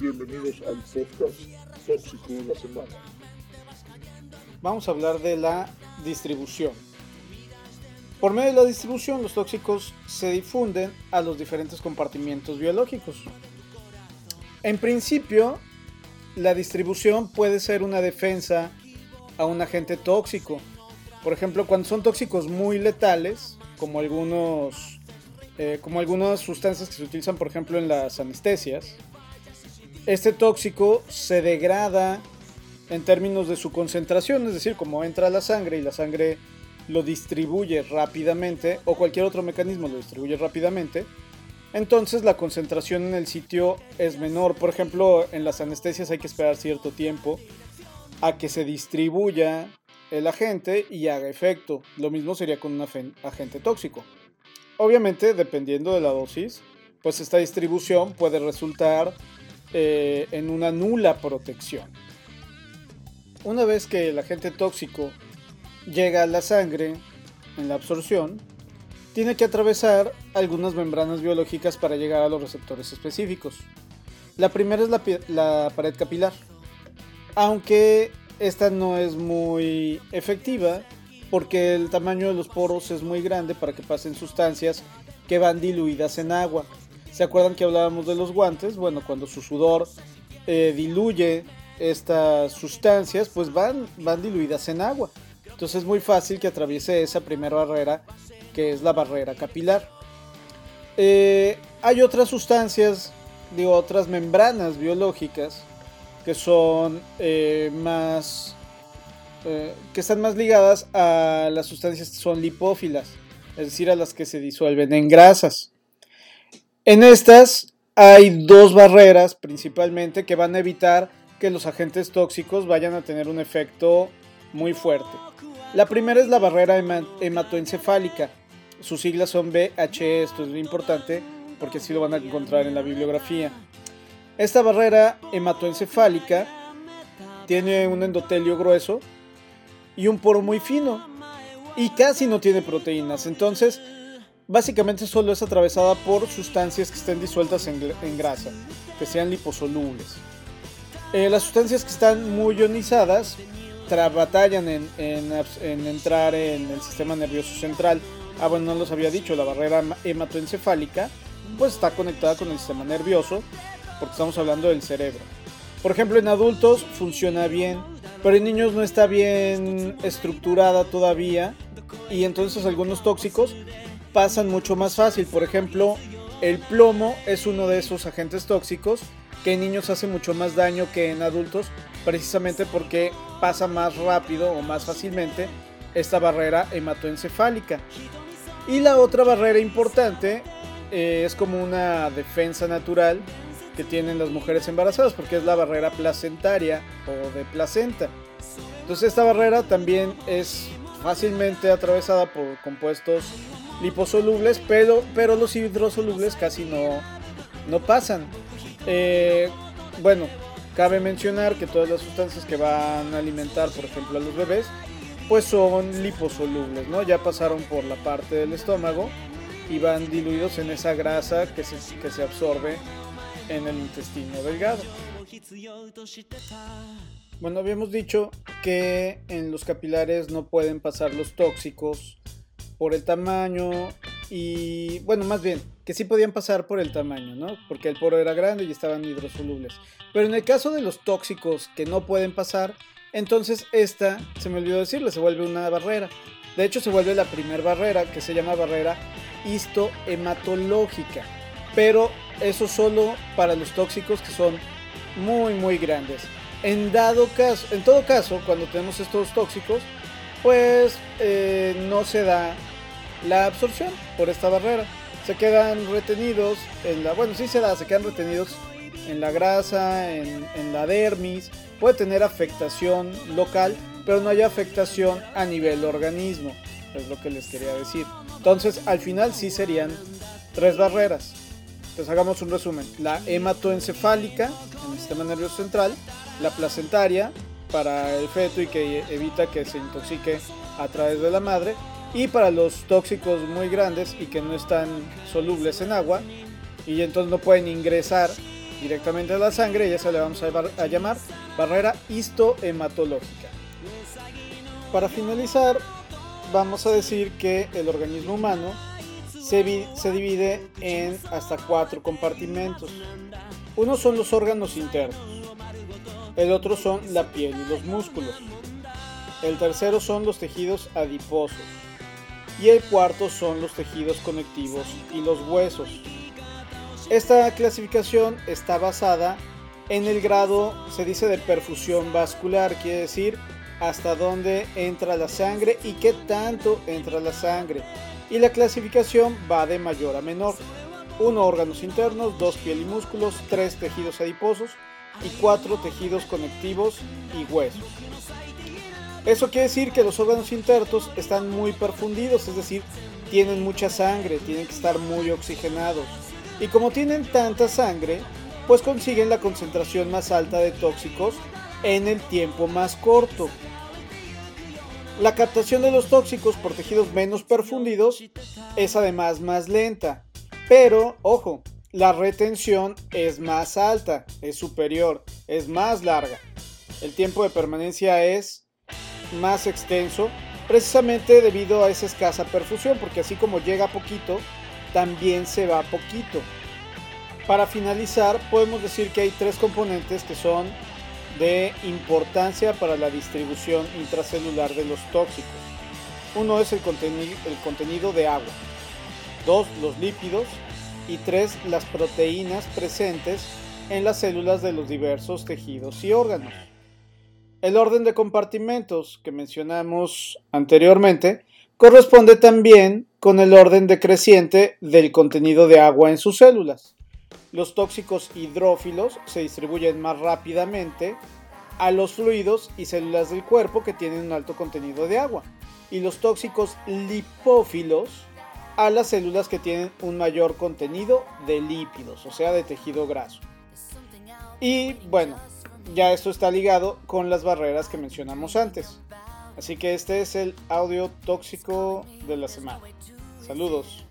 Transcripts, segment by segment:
Bienvenidos al podcast tóxico de la semana. Vamos a hablar de la distribución. Por medio de la distribución, los tóxicos se difunden a los diferentes compartimientos biológicos. En principio, la distribución puede ser una defensa a un agente tóxico. Por ejemplo, cuando son tóxicos muy letales, como algunos, eh, como algunas sustancias que se utilizan, por ejemplo, en las anestesias, este tóxico se degrada en términos de su concentración, es decir, como entra la sangre y la sangre lo distribuye rápidamente, o cualquier otro mecanismo lo distribuye rápidamente, entonces la concentración en el sitio es menor. Por ejemplo, en las anestesias hay que esperar cierto tiempo a que se distribuya el agente y haga efecto. Lo mismo sería con un agente tóxico. Obviamente, dependiendo de la dosis, pues esta distribución puede resultar eh, en una nula protección. Una vez que el agente tóxico llega a la sangre en la absorción, tiene que atravesar algunas membranas biológicas para llegar a los receptores específicos. La primera es la, la pared capilar, aunque esta no es muy efectiva porque el tamaño de los poros es muy grande para que pasen sustancias que van diluidas en agua. ¿Se acuerdan que hablábamos de los guantes? Bueno, cuando su sudor eh, diluye estas sustancias, pues van, van diluidas en agua. Entonces es muy fácil que atraviese esa primera barrera, que es la barrera capilar. Eh, hay otras sustancias, digo, otras membranas biológicas que son eh, más, que están más ligadas a las sustancias que son lipófilas, es decir, a las que se disuelven en grasas. En estas hay dos barreras principalmente que van a evitar que los agentes tóxicos vayan a tener un efecto muy fuerte. La primera es la barrera hematoencefálica. Sus siglas son BHE, esto es muy importante porque así lo van a encontrar en la bibliografía. Esta barrera hematoencefálica tiene un endotelio grueso y un poro muy fino y casi no tiene proteínas. Entonces, básicamente solo es atravesada por sustancias que estén disueltas en, grasa, que sean liposolubles. Eh, las sustancias que están muy ionizadas batallan en, entrar en el sistema nervioso central. Ah, bueno, no los había dicho, la barrera hematoencefálica pues está conectada con el sistema nervioso, porque estamos hablando del cerebro. Por ejemplo, en adultos funciona bien, pero en niños no está bien estructurada todavía y entonces algunos tóxicos pasan mucho más fácil. Por ejemplo, el plomo es uno de esos agentes tóxicos que en niños hace mucho más daño que en adultos, precisamente porque pasa más rápido o más fácilmente esta barrera hematoencefálica. Y la otra barrera importante eh, es como una defensa natural que tienen las mujeres embarazadas, porque es la barrera placentaria o de placenta. Entonces esta barrera también es fácilmente atravesada por compuestos liposolubles, pero, pero los hidrosolubles casi no, no pasan. Eh, bueno, cabe mencionar que todas las sustancias que van a alimentar, por ejemplo, a los bebés, pues son liposolubles, ¿no? Ya pasaron por la parte del estómago y van diluidos en esa grasa que se, que se absorbe en el intestino delgado. Bueno, habíamos dicho que en los capilares no pueden pasar los tóxicos por el tamaño y bueno, más bien, que sí podían pasar por el tamaño, ¿no? Porque el poro era grande y estaban hidrosolubles. Pero en el caso de los tóxicos que no pueden pasar, entonces esta, se me olvidó decirle, se vuelve una barrera. De hecho, se vuelve la primera barrera, que se llama barrera histohematológica. Pero eso solo para los tóxicos que son muy, muy grandes. En dado caso, en todo caso, cuando tenemos estos tóxicos, pues eh, no se da la absorción por esta barrera. Se quedan retenidos en la, bueno, sí se da, se quedan retenidos en la grasa, en, en la dermis. Puede tener afectación local, pero no hay afectación a nivel organismo. Es lo que les quería decir. Entonces, al final sí serían tres barreras. Entonces hagamos un resumen. La hematoencefálica en el sistema nervioso central, la placentaria para el feto y que evita que se intoxique a través de la madre. Y para los tóxicos muy grandes y que no están solubles en agua, y entonces no pueden ingresar directamente a la sangre y eso le vamos a, llamar barrera histohematológica. Para finalizar, vamos a decir que el organismo humano se, divide en hasta cuatro compartimentos. Uno son los órganos internos, el otro son la piel y los músculos, el tercero son los tejidos adiposos y el cuarto son los tejidos conectivos y los huesos. Esta clasificación está basada en el grado, se dice, de perfusión vascular, quiere decir hasta dónde entra la sangre y qué tanto entra la sangre. Y la clasificación va de mayor a menor. 1 órganos internos, 2 piel y músculos, 3 tejidos adiposos y 4 tejidos conectivos y huesos. Eso quiere decir que los órganos internos están muy perfundidos, es decir, tienen mucha sangre, tienen que estar muy oxigenados. Y como tienen tanta sangre, pues consiguen la concentración más alta de tóxicos en el tiempo más corto. La captación de los tóxicos por tejidos menos perfundidos es además más lenta, pero ojo, la retención es más alta, es superior, es más larga. El tiempo de permanencia es más extenso precisamente debido a esa escasa perfusión, porque así como llega poquito, también se va poquito. Para finalizar, podemos decir que hay tres componentes que son de importancia para la distribución intracelular de los tóxicos. Uno es el contenido, el contenido de agua, dos los lípidos y tres las proteínas presentes en las células de los diversos tejidos y órganos. El orden de compartimentos que mencionamos anteriormente corresponde también con el orden decreciente del contenido de agua en sus células. Los tóxicos hidrófilos se distribuyen más rápidamente a los fluidos y células del cuerpo que tienen un alto contenido de agua. Y los tóxicos lipófilos a las células que tienen un mayor contenido de lípidos, o sea, de tejido graso. Y bueno, ya esto está ligado con las barreras que mencionamos antes. Así que este es el audio tóxico de la semana. Saludos.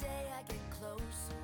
day I get closer.